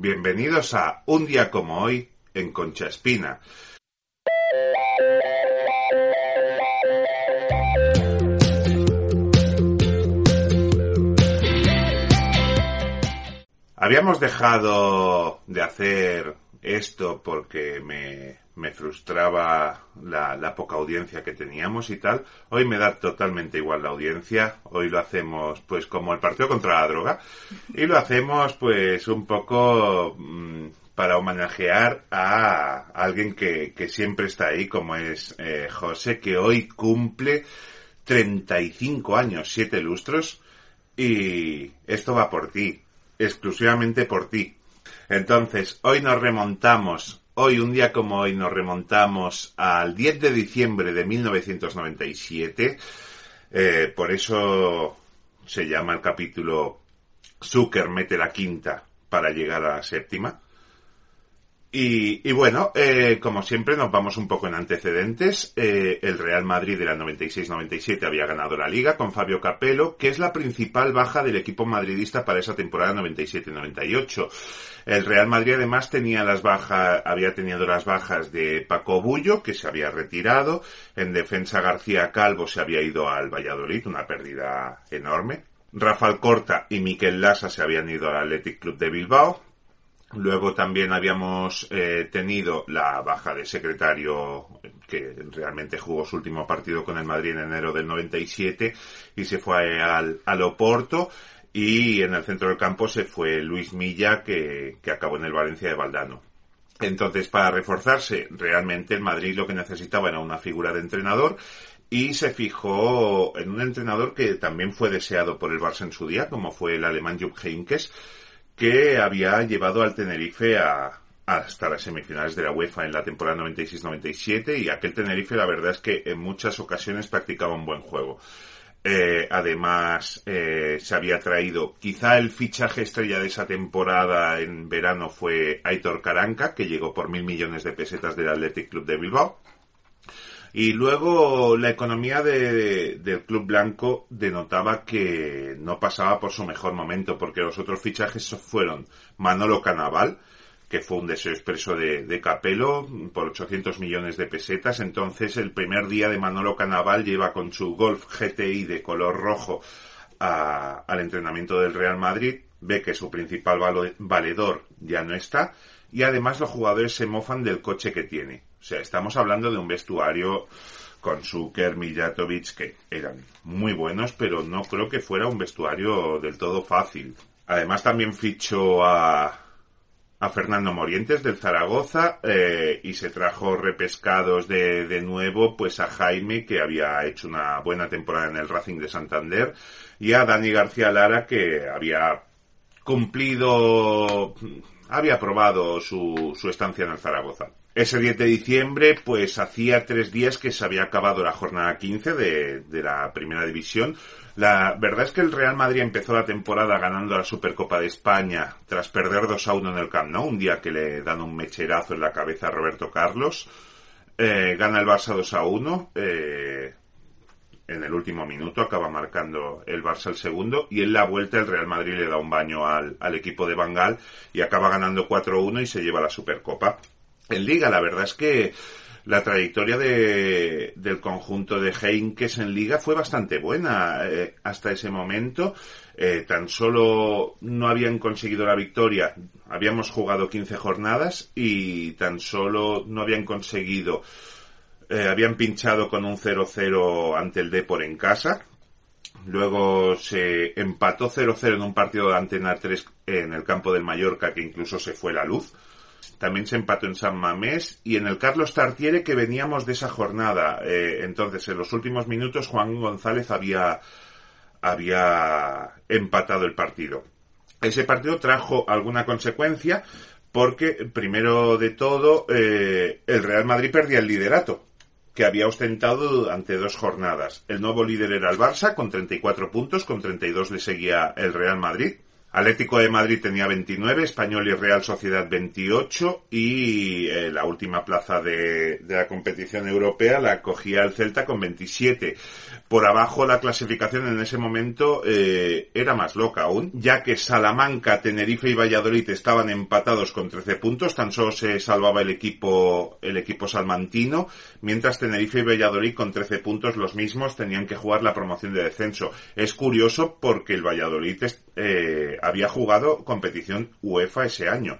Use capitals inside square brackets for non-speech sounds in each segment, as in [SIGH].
Bienvenidos a Un día como hoy en Concha Espina. Habíamos dejado de hacer esto porque me, me frustraba la, la, poca audiencia que teníamos y tal. Hoy me da totalmente igual la audiencia. Hoy lo hacemos pues como el partido contra la droga. Y lo hacemos pues un poco mmm, para homenajear a alguien que, que, siempre está ahí, como es eh, José, que hoy cumple 35 años, 7 lustros. Y esto va por ti, exclusivamente por ti. Entonces, hoy nos remontamos Hoy, un día como hoy, nos remontamos al 10 de diciembre de 1997. Eh, por eso se llama el capítulo Zucker mete la quinta para llegar a la séptima. Y, y bueno, eh, como siempre nos vamos un poco en antecedentes. Eh, el Real Madrid de la 96-97 había ganado la liga con Fabio Capello, que es la principal baja del equipo madridista para esa temporada 97-98. El Real Madrid además tenía las bajas, había tenido las bajas de Paco Bullo, que se había retirado. En defensa García Calvo se había ido al Valladolid, una pérdida enorme. Rafael Corta y Miquel Lassa se habían ido al Athletic Club de Bilbao. Luego también habíamos eh, tenido la baja de secretario que realmente jugó su último partido con el Madrid en enero del 97 y se fue al, al Oporto y en el centro del campo se fue Luis Milla que, que acabó en el Valencia de Valdano. Entonces, para reforzarse, realmente el Madrid lo que necesitaba era una figura de entrenador y se fijó en un entrenador que también fue deseado por el Barça en su día, como fue el alemán Jupp Heynckes, que había llevado al Tenerife a, hasta las semifinales de la UEFA en la temporada 96-97 y aquel Tenerife la verdad es que en muchas ocasiones practicaba un buen juego. Eh, además, eh, se había traído, quizá el fichaje estrella de esa temporada en verano fue Aitor Caranca, que llegó por mil millones de pesetas del Athletic Club de Bilbao. Y luego la economía de, del Club Blanco denotaba que no pasaba por su mejor momento, porque los otros fichajes fueron Manolo Canaval, que fue un deseo expreso de, de Capello por 800 millones de pesetas. Entonces, el primer día de Manolo Canaval lleva con su Golf GTI de color rojo a, al entrenamiento del Real Madrid, ve que su principal valedor ya no está y además los jugadores se mofan del coche que tiene. O sea, estamos hablando de un vestuario con Zucker, Mijatovic, que eran muy buenos, pero no creo que fuera un vestuario del todo fácil. Además también fichó a, a Fernando Morientes del Zaragoza eh, y se trajo repescados de, de nuevo pues a Jaime que había hecho una buena temporada en el Racing de Santander y a Dani García Lara que había cumplido había probado su, su estancia en el Zaragoza. Ese 10 de diciembre, pues hacía tres días que se había acabado la jornada 15 de, de, la primera división. La verdad es que el Real Madrid empezó la temporada ganando la Supercopa de España tras perder 2 a 1 en el Camp Nou, un día que le dan un mecherazo en la cabeza a Roberto Carlos. Eh, gana el Barça 2 a 1. Eh, en el último minuto acaba marcando el Barça el segundo y en la vuelta el Real Madrid le da un baño al, al equipo de Bangal y acaba ganando 4-1 y se lleva la Supercopa. En Liga, la verdad es que la trayectoria de, del conjunto de Heinkes en Liga fue bastante buena eh, hasta ese momento. Eh, tan solo no habían conseguido la victoria, habíamos jugado 15 jornadas y tan solo no habían conseguido eh, habían pinchado con un 0-0 ante el Depor en casa. Luego se empató 0-0 en un partido de Antena 3 en el campo del Mallorca que incluso se fue la luz. También se empató en San Mamés y en el Carlos Tartiere que veníamos de esa jornada. Eh, entonces, en los últimos minutos Juan González había, había empatado el partido. Ese partido trajo alguna consecuencia porque, primero de todo, eh, el Real Madrid perdía el liderato que había ostentado durante dos jornadas. El nuevo líder era el Barça con 34 puntos, con 32 le seguía el Real Madrid. Atlético de Madrid tenía 29, Español y Real Sociedad 28 y eh, la última plaza de, la competición europea la cogía el Celta con 27. Por abajo la clasificación en ese momento eh, era más loca aún, ya que Salamanca, Tenerife y Valladolid estaban empatados con 13 puntos, tan solo se salvaba el equipo, el equipo salmantino, mientras Tenerife y Valladolid con 13 puntos los mismos tenían que jugar la promoción de descenso. Es curioso porque el Valladolid eh, había jugado competición UEFA ese año.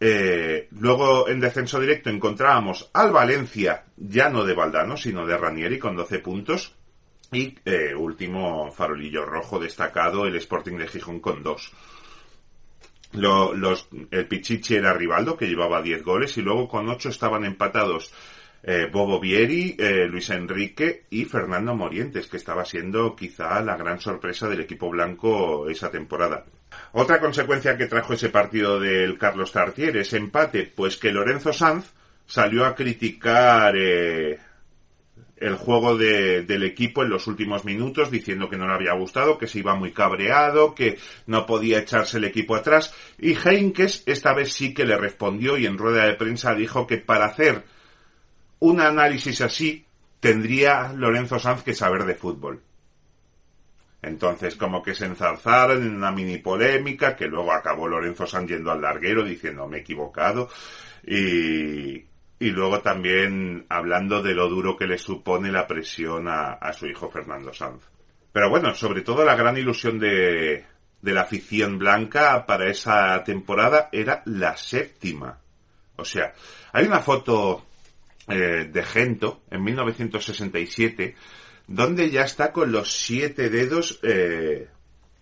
Eh, luego en descenso directo encontrábamos al Valencia, ya no de Valdano, sino de Ranieri con 12 puntos. Y eh, último farolillo rojo destacado, el Sporting de Gijón con dos. Lo, los, el Pichichi era Rivaldo, que llevaba 10 goles, y luego con 8 estaban empatados eh, Bobo Vieri, eh, Luis Enrique y Fernando Morientes, que estaba siendo quizá la gran sorpresa del equipo blanco esa temporada. Otra consecuencia que trajo ese partido del Carlos Tartier, ese empate, pues que Lorenzo Sanz salió a criticar eh, el juego de, del equipo en los últimos minutos diciendo que no le había gustado, que se iba muy cabreado, que no podía echarse el equipo atrás y Heinkes esta vez sí que le respondió y en rueda de prensa dijo que para hacer un análisis así tendría Lorenzo Sanz que saber de fútbol. Entonces, como que se enzarzaron en una mini polémica, que luego acabó Lorenzo Sanz yendo al larguero diciendo me he equivocado. Y, luego también hablando de lo duro que le supone la presión a, a su hijo Fernando Sanz. Pero bueno, sobre todo la gran ilusión de, de la afición blanca para esa temporada era la séptima. O sea, hay una foto eh, de Gento en 1967 donde ya está con los siete dedos eh,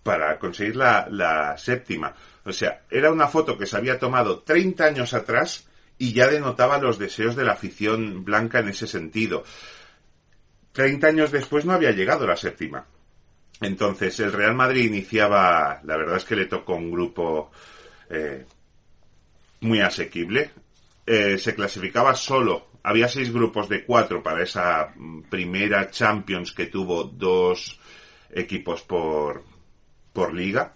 para conseguir la, la séptima. O sea, era una foto que se había tomado 30 años atrás y ya denotaba los deseos de la afición blanca en ese sentido. Treinta años después no había llegado la séptima. Entonces el Real Madrid iniciaba, la verdad es que le tocó un grupo eh, muy asequible. Se clasificaba solo, había seis grupos de cuatro para esa primera Champions que tuvo dos equipos por, por liga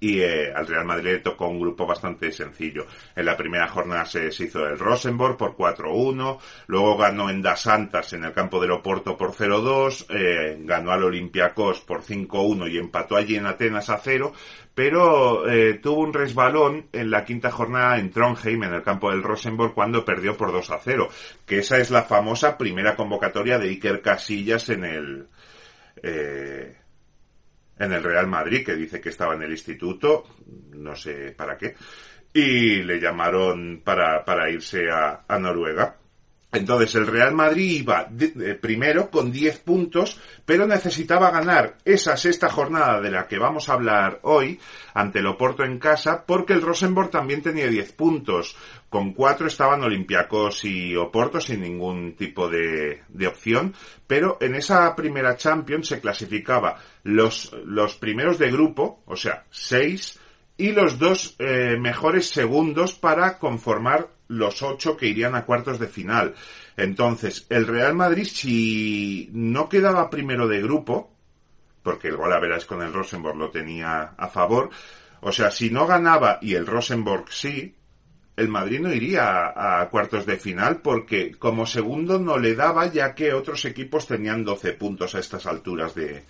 y eh, al Real Madrid le tocó un grupo bastante sencillo. En la primera jornada se, se hizo el Rosenborg por 4-1, luego ganó en Das Santas en el campo del Oporto por 0-2, eh, ganó al Olympiacos por 5-1 y empató allí en Atenas a 0, pero eh, tuvo un resbalón en la quinta jornada en Trondheim, en el campo del Rosenborg, cuando perdió por 2 0, que esa es la famosa primera convocatoria de Iker Casillas en el... Eh, en el Real Madrid, que dice que estaba en el instituto, no sé para qué, y le llamaron para, para irse a, a Noruega. Entonces el Real Madrid iba de, primero con 10 puntos, pero necesitaba ganar esa sexta jornada de la que vamos a hablar hoy ante el Oporto en casa, porque el Rosenborg también tenía 10 puntos. Con 4 estaban Olympiacos y Oporto sin ningún tipo de, opción, pero en esa primera Champions se clasificaba los, los primeros de grupo, o sea, 6, y los dos eh, mejores segundos para conformar los ocho que irían a cuartos de final. Entonces, el Real Madrid, si no quedaba primero de grupo, porque el gol a veras con el Rosenborg lo tenía a favor, o sea, si no ganaba y el Rosenborg sí, el Madrid no iría a, cuartos de final porque como segundo no le daba ya que otros equipos tenían 12 puntos a estas alturas de,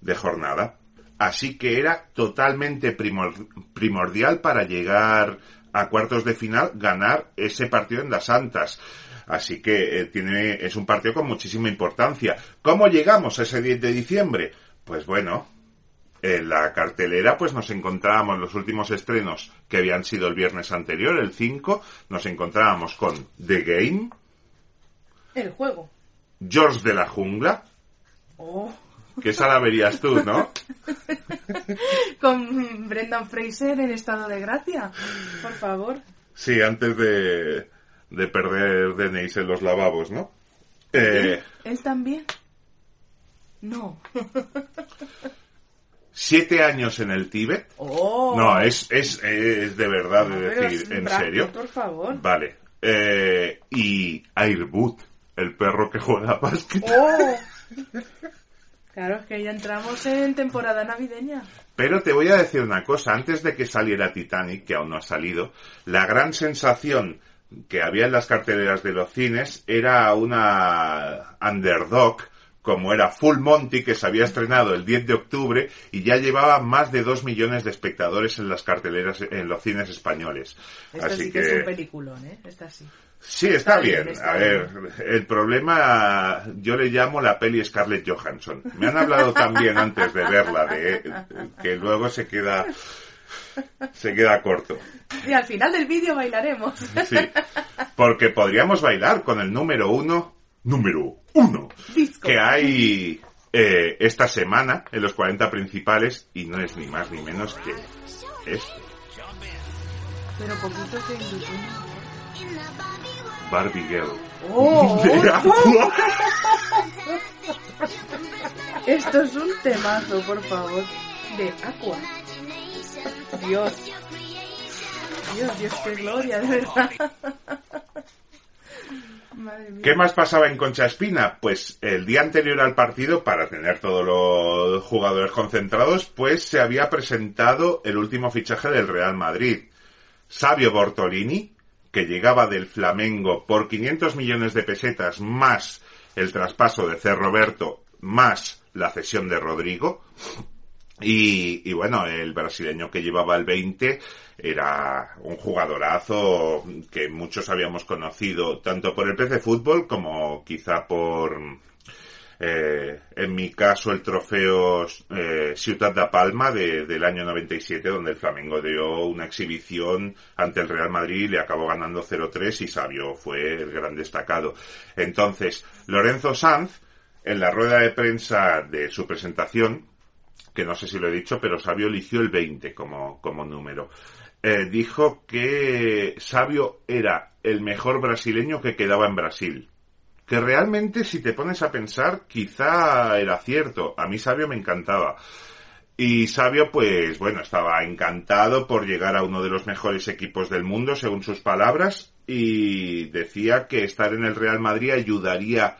de jornada. Así que era totalmente primor, primordial para llegar a cuartos de final ganar ese partido en las Santas. Así que eh, tiene, es un partido con muchísima importancia. ¿Cómo llegamos a ese 10 de diciembre? Pues bueno, en la cartelera pues nos encontrábamos los últimos estrenos que habían sido el viernes anterior, el 5, nos encontrábamos con The Game. El juego. George de la Jungla. Oh. Que esa la verías tú, ¿no? [LAUGHS] Con Brendan Fraser en estado de gracia, por favor. Sí, antes de, de perder DNIs en los lavabos, ¿no? Eh, ¿Él, ¿Él también? No. [LAUGHS] Siete años en el Tíbet. Oh. No, es, es, es de verdad No, de decir, en serio. Por favor. Vale. Eh, y Airbud, el perro que juega a básquet. Oh. [LAUGHS] Claro, es que ya entramos en temporada navideña. Pero te voy a decir una cosa, antes de que saliera Titanic, que aún no ha salido, la gran sensación que había en las carteleras de los cines era una underdog como era Full Monty, que se había estrenado el 10 de octubre y ya llevaba más de 2 millones de espectadores en las carteleras, en los cines españoles. Esta Así sí que, que, es un peliculón, ¿eh? Esta sí. Sí, está, está bien, bien. está A ver, el problema, yo le llamo la peli Scarlett Johansson. Me han hablado también antes de verla, de que luego se queda, se queda corto. Y al final del vídeo bailaremos. Sí, porque podríamos bailar con el número uno, número uno, Disco. que hay eh, esta semana en los 40 principales y no es ni más ni menos que esto, Pero poquito. Barbie Girl. ¡Oh! De Aqua. Esto es un temazo, por favor. De Aqua. Dios. Dios, Dios, qué gloria, de verdad. Madre mía. ¿Qué más pasaba en Concha Espina? Pues el día anterior al partido, para tener todos los jugadores concentrados, pues se había presentado el último fichaje del Real Madrid. Sabio Bortolini, que llegaba del Flamengo por 500 millones de pesetas más el traspaso de C. Roberto más la cesión de Rodrigo. Y, y bueno, el brasileño que llevaba el 20 era un jugadorazo que muchos habíamos conocido tanto por el PC Fútbol como quizá por, eh, en mi caso, el trofeo eh, Ciutat da Palma de- del año 97, donde el Flamengo dio una exhibición ante el Real Madrid le acabó ganando 0-3 y Sabio fue el gran destacado. Entonces, Lorenzo Sanz, en la rueda de prensa de su presentación, que no sé si lo he dicho, pero Sabio eligió el 20 como, como número. Eh, dijo que Sabio era el mejor brasileño que quedaba en Brasil. Que realmente, si te pones a pensar, quizá era cierto. A mí Sabio me encantaba. Y Sabio, pues bueno, estaba encantado por llegar a uno de los mejores equipos del mundo, según sus palabras, y decía que estar en el Real Madrid ayudaría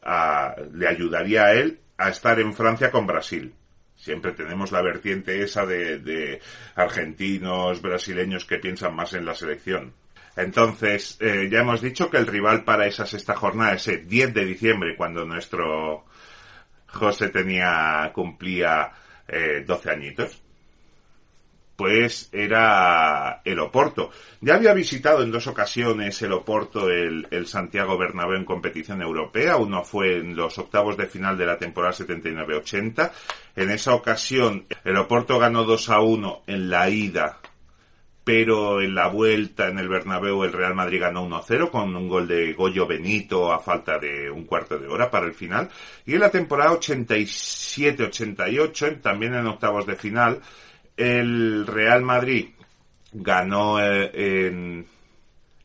a, le ayudaría a él a estar en Francia con Brasil. Siempre tenemos la vertiente esa de, de argentinos, brasileños que piensan más en la selección. Entonces, eh, ya hemos dicho que el rival para esa sexta jornada es el 10 de diciembre, cuando nuestro José tenía, cumplía eh, 12 añitos. Pues era el Oporto. Ya había visitado en dos ocasiones el Oporto, el, el Santiago Bernabéu en competición europea. Uno fue en los octavos de final de la temporada 79-80. En esa ocasión el Oporto ganó 2 a 1 en la ida pero en la vuelta en el Bernabéu el Real Madrid ganó 1-0 con un gol de Goyo Benito a falta de un cuarto de hora para el final. Y en la temporada 87-88, también en octavos de final, el Real Madrid ganó eh, en,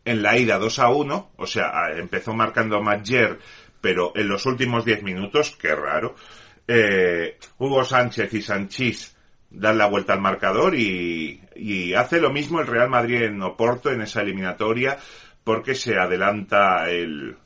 en la ida 2 a 1, o sea, empezó marcando Mayer, pero en los últimos 10 minutos, qué raro, eh, Hugo Sánchez y Sanchís dan la vuelta al marcador y, y hace lo mismo el Real Madrid en Oporto en esa eliminatoria porque se adelanta el,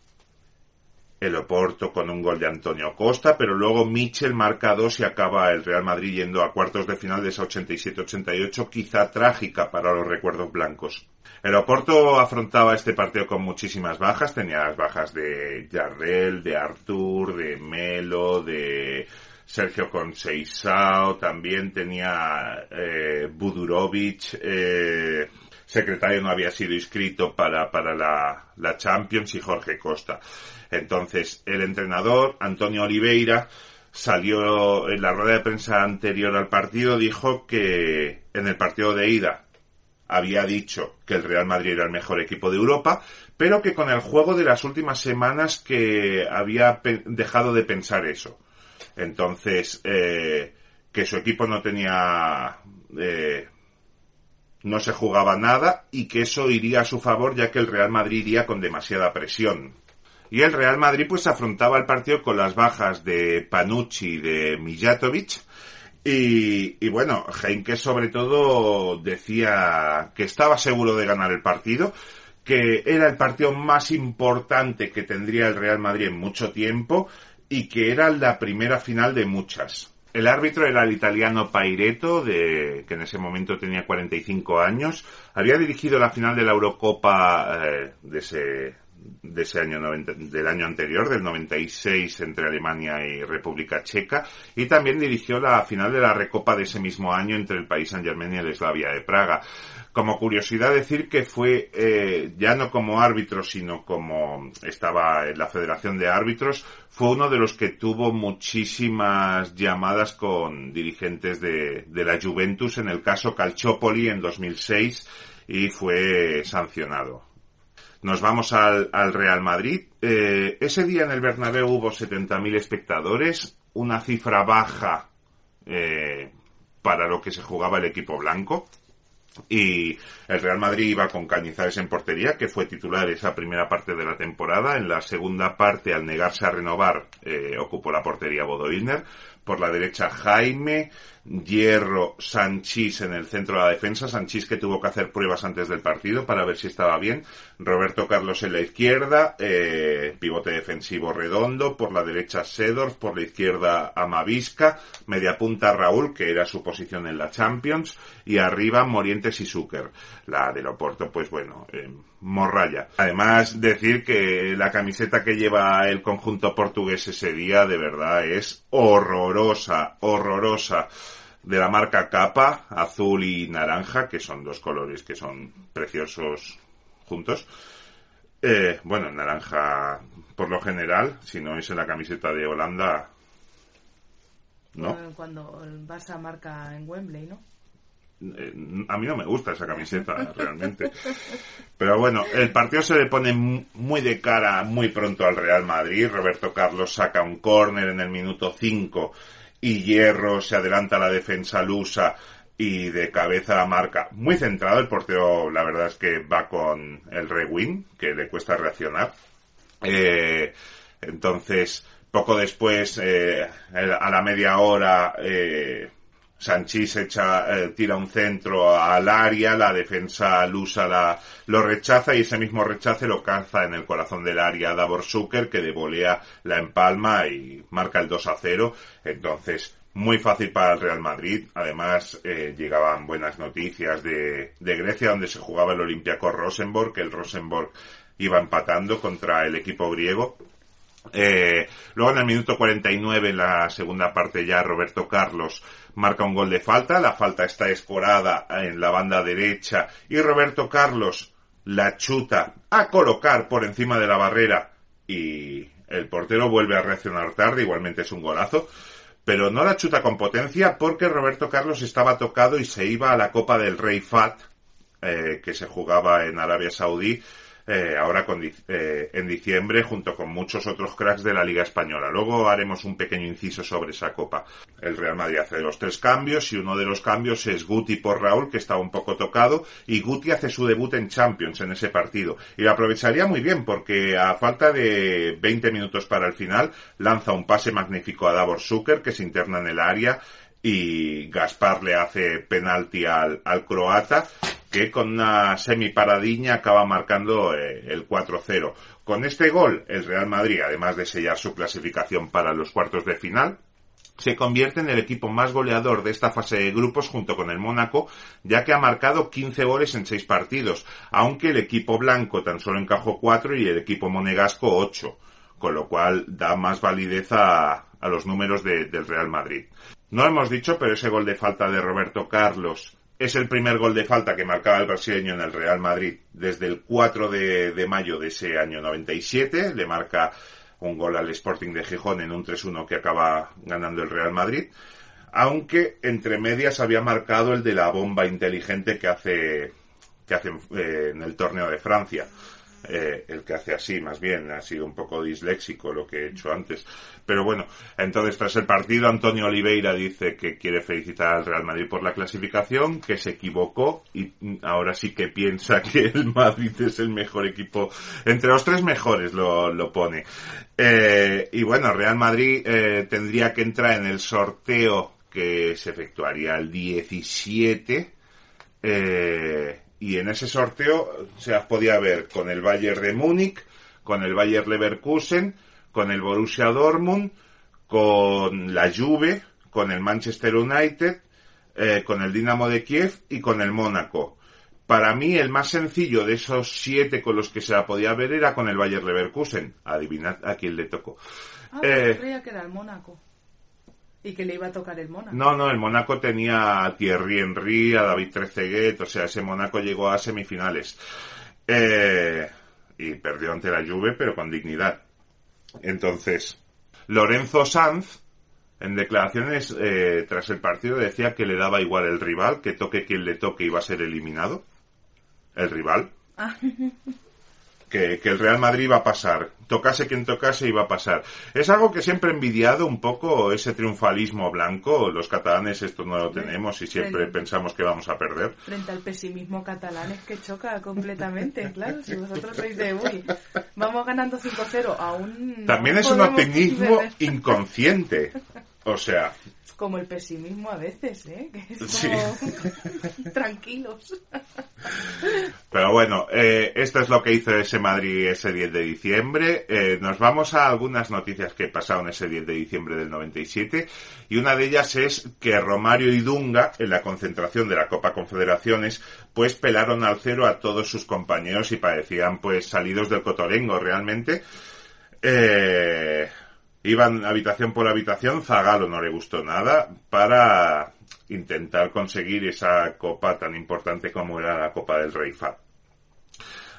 el Oporto con un gol de Antonio Costa, pero luego Michel marca dos y acaba el Real Madrid yendo a cuartos de final de esa 87-88, quizá trágica para los recuerdos blancos. El Oporto afrontaba este partido con muchísimas bajas, tenía las bajas de Jarrell, de Artur, de Melo, de Sergio Conceição, también tenía eh, Budurovic, eh, secretario no había sido inscrito para, para la, la Champions y Jorge Costa. Entonces, el entrenador, Antonio Oliveira, salió en la rueda de prensa anterior al partido, dijo que en el partido de ida había dicho que el Real Madrid era el mejor equipo de Europa, pero que con el juego de las últimas semanas que había dejado de pensar eso. Entonces, eh, que su equipo no tenía, eh, no se jugaba nada y que eso iría a su favor ya que el Real Madrid iría con demasiada presión. Y el Real Madrid pues afrontaba el partido con las bajas de Panucci y de Mijatovic. Y, y bueno, Heinke sobre todo decía que estaba seguro de ganar el partido, que era el partido más importante que tendría el Real Madrid en mucho tiempo y que era la primera final de muchas. El árbitro era el italiano Paireto, de, que en ese momento tenía 45 años. Había dirigido la final de la Eurocopa eh, de ese, de ese año del año anterior, del 96 entre Alemania y República Checa, y también dirigió la final de la Recopa de ese mismo año entre el país San Germain y el Eslavia de Praga. Como curiosidad decir que fue eh, ya no como árbitro, sino como estaba en la Federación de Árbitros, fue uno de los que tuvo muchísimas llamadas con dirigentes de, de la Juventus, en el caso Calciopoli en 2006, y fue sancionado. Nos vamos al, Real Madrid. Eh, ese día en el Bernabéu hubo 70.000 espectadores, una cifra baja eh, para lo que se jugaba el equipo blanco. Y el Real Madrid iba con Cañizares en portería, que fue titular esa primera parte de la temporada. En la segunda parte, al negarse a renovar, eh, ocupó la portería Bodo Por la derecha, Jaime, Hierro, Sanchís en el centro de la defensa. Sanchís que tuvo que hacer pruebas antes del partido para ver si estaba bien. Roberto Carlos en la izquierda, eh, pivote defensivo redondo. Por la derecha, Sedorf. Por la izquierda, Amavisca. Media punta, Raúl, que era su posición en la Champions. Y arriba, Morientes y Zucker. La del Oporto, pues bueno, eh, morralla. Además, decir que la camiseta que lleva el conjunto portugués ese día, de verdad, es horrorosa, horrorosa de la marca Capa, azul y naranja, que son dos colores que son preciosos juntos. Eh, bueno, naranja por lo general, si no es en la camiseta de Holanda, ¿no? Cuando vas a marca en Wembley, ¿no? Eh, a mí no me gusta esa camiseta, realmente. Pero bueno, el partido se le pone muy de cara muy pronto al Real Madrid. Roberto Carlos saca un córner en el minuto 5 y Hierro se adelanta a la defensa lusa y de cabeza la marca. Muy centrado, el portero la verdad es que va con el rewind, que le cuesta reaccionar. Eh, entonces, poco después, eh, a la media hora, eh, Sanchís echa, eh, tira un centro al área, la defensa lusa la, lo rechaza y ese mismo rechace lo caza en el corazón del área Davor Zucker que de volea la empalma y marca el 2 a 0. Entonces, muy fácil para el Real Madrid. Además, eh, llegaban buenas noticias de, de Grecia donde se jugaba el Olympiacos Rosenborg, que el Rosenborg iba empatando contra el equipo griego. Eh, luego en el minuto 49, en la segunda parte ya, Roberto Carlos marca un gol de falta, la falta está escorada en la banda derecha y Roberto Carlos la chuta a colocar por encima de la barrera y el portero vuelve a reaccionar tarde, igualmente es un golazo, pero no la chuta con potencia porque Roberto Carlos estaba tocado y se iba a la Copa del Rey Fat, eh, que se jugaba en Arabia Saudí, eh, ahora eh, en diciembre junto con muchos otros cracks de la Liga Española. Luego haremos un pequeño inciso sobre esa copa. El Real Madrid hace los tres cambios y uno de los cambios es Guti por Raúl, que estaba un poco tocado, y Guti hace su debut en Champions en ese partido. Y lo aprovecharía muy bien porque a falta de 20 minutos para el final lanza un pase magnífico a Davor Zucker que se interna en el área y Gaspar le hace penalti al, al croata que con una semiparadiña acaba marcando eh, el 4-0. Con este gol, el Real Madrid, además de sellar su clasificación para los cuartos de final, se convierte en el equipo más goleador de esta fase de grupos junto con el Mónaco, ya que ha marcado 15 goles en 6 partidos, aunque el equipo blanco tan solo encajó 4 y el equipo monegasco 8, con lo cual da más validez a, los números del Real Madrid. No hemos dicho, pero ese gol de falta de Roberto Carlos es el primer gol de falta que marcaba el brasileño en el Real Madrid desde el 4 de, mayo de ese año 97. Le marca un gol al Sporting de Gijón en un 3-1 que acaba ganando el Real Madrid. Aunque entre medias había marcado el de la bomba inteligente que hace, que hace eh, en el torneo de Francia. Eh, el que hace así, más bien, ha sido un poco disléxico lo que he hecho antes. Pero bueno, entonces tras el partido, Antonio Oliveira dice que quiere felicitar al Real Madrid por la clasificación, que se equivocó y ahora sí que piensa que el Madrid es el mejor equipo, entre los tres mejores lo, lo pone. Eh, y bueno, Real Madrid eh, tendría que entrar en el sorteo que se efectuaría el 17. Eh, y en ese sorteo se las podía ver con el Bayern de Múnich, con el Bayern Leverkusen, con el Borussia Dortmund, con la Juve, con el Manchester United, eh, con el Dinamo de Kiev y con el Mónaco. Para mí el más sencillo de esos siete con los que se la podía ver era con el Bayer Leverkusen. Adivinad a quién le tocó. Ah, eh, creía que era el Mónaco. Y que le iba a tocar el Mónaco. No, no, el Mónaco tenía a Thierry Henry, a David Trezeguet, o sea, ese Mónaco llegó a semifinales. Eh, y perdió ante la Juve, pero con dignidad. Entonces, Lorenzo Sanz, en declaraciones eh, tras el partido, decía que le daba igual el rival, que toque quien le toque iba a ser eliminado el rival. Ah. [LAUGHS] Que, el Real Madrid va a pasar. Tocase quien tocase iba a pasar. Es algo que siempre he envidiado un poco ese triunfalismo blanco. Los catalanes esto no lo tenemos y siempre pensamos que vamos a perder. Frente al pesimismo catalán es que choca completamente, claro. Si vosotros sois de, uy, vamos ganando 5-0, aún... También es un optimismo [LAUGHS] inconsciente. O sea, como el pesimismo a veces, ¿eh? [LAUGHS] tranquilos. Pero bueno, eh, esto es lo que hizo ese Madrid ese 10 de diciembre. Eh, nos vamos a algunas noticias que pasaron ese 10 de diciembre del 97 y una de ellas es que Romario y Dunga en la concentración de la Copa Confederaciones pues pelaron al cero a todos sus compañeros y parecían pues salidos del cotolengo realmente. Eh, Iban habitación por habitación, Zagalo no le gustó nada para intentar conseguir esa copa tan importante como era la Copa del Rey Fa.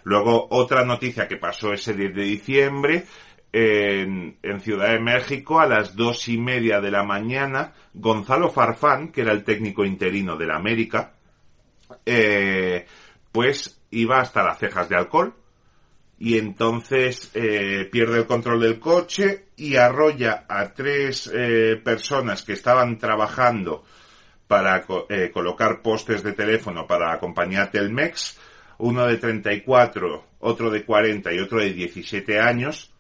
Luego, otra noticia que pasó ese 10 de diciembre, en, Ciudad de México, a las dos y media de la mañana, Gonzalo Farfán, que era el técnico interino de la América, eh, pues iba hasta las cejas de alcohol, y entonces eh, pierde el control del coche y arrolla a tres eh, personas que estaban trabajando para eh, colocar postes de teléfono para la compañía Telmex, uno de 34, otro de 40 y otro de 17 años,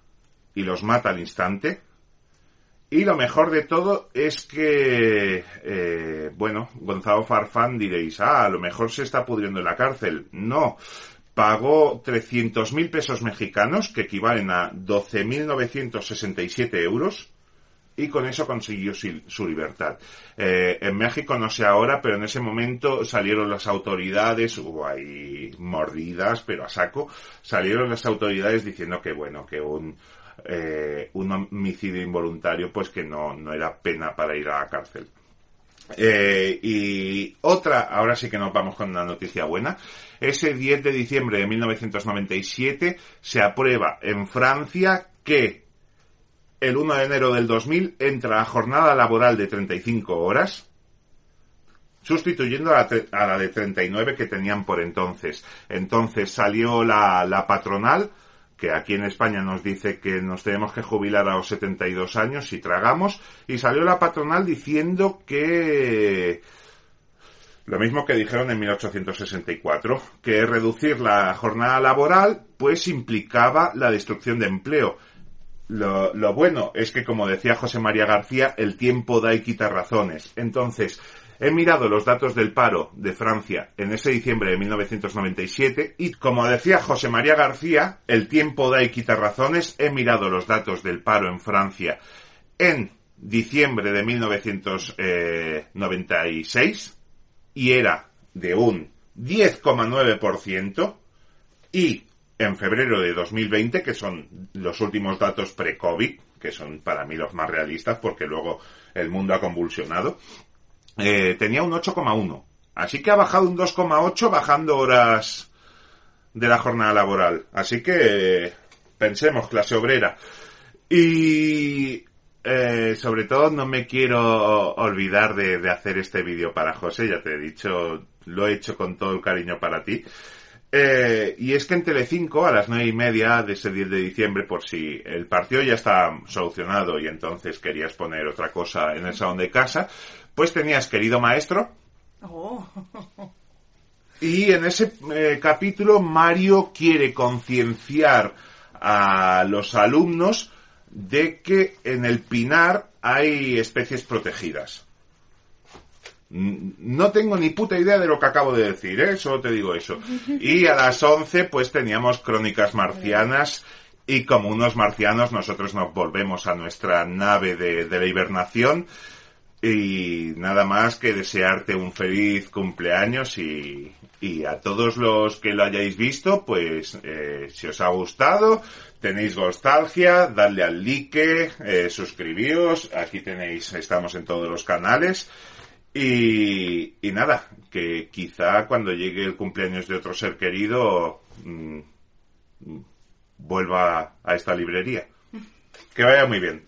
y los mata al instante. Y lo mejor de todo es que, bueno, Gonzalo Farfán diréis, ah, a lo mejor se está pudriendo en la cárcel. No, pagó 300.000 pesos mexicanos, que equivalen a 12.967 euros, y con eso consiguió su, libertad. Eh, en México no sé ahora, pero en ese momento salieron las autoridades, hubo ahí mordidas, pero a saco, salieron las autoridades diciendo que bueno, que un, eh, un homicidio involuntario, pues que no, no era pena para ir a la cárcel. Eh, y otra, ahora sí que nos vamos con una noticia buena. Ese 10 de diciembre de 1997 se aprueba en Francia que el 1 de enero del 2000 entra a jornada laboral de 35 horas, sustituyendo a la, de 39 que tenían por entonces. Entonces salió la, la patronal que aquí en España nos dice que nos tenemos que jubilar a los 72 años si tragamos, y salió la patronal diciendo que lo mismo que dijeron en 1864, que reducir la jornada laboral pues implicaba la destrucción de empleo. Lo, lo, bueno es que, como decía José María García, el tiempo da y quita razones. Entonces, He mirado los datos del paro de Francia en ese diciembre de 1997 y, como decía José María García, el tiempo da y quita razones. He mirado los datos del paro en Francia en diciembre de 1996 y era de un 10,9% y en febrero de 2020, que son los últimos datos pre-COVID, que son para mí los más realistas porque luego el mundo ha convulsionado, eh, tenía un 8,1. Así que ha bajado un 2,8 bajando horas de la jornada laboral. Así que pensemos, clase obrera. Y eh, sobre todo no me quiero olvidar de, hacer este vídeo para José, ya te he dicho, lo he hecho con todo el cariño para ti. Eh, y es que en Telecinco, a las nueve y media de ese 10 de diciembre, por si el partido ya está solucionado y entonces querías poner otra cosa en el salón de casa, pues tenías querido maestro. Oh. [LAUGHS] Y en ese eh, capítulo Mario quiere concienciar a los alumnos de que en el pinar hay especies protegidas. No tengo ni puta idea de lo que acabo de decir, ¿eh? solo te digo eso. [LAUGHS] Y a las 11 pues teníamos Crónicas Marcianas Y como unos marcianos, nosotros nos volvemos a nuestra nave de, de la hibernación. Y nada más que desearte un feliz cumpleaños y, y a todos los que lo hayáis visto, pues eh, si os ha gustado, tenéis nostalgia, dadle al like, eh, suscribíos, aquí tenéis, estamos en todos los canales. Y, y nada, que quizá cuando llegue el cumpleaños de otro ser querido, mm, vuelva a esta librería. Que vaya muy bien.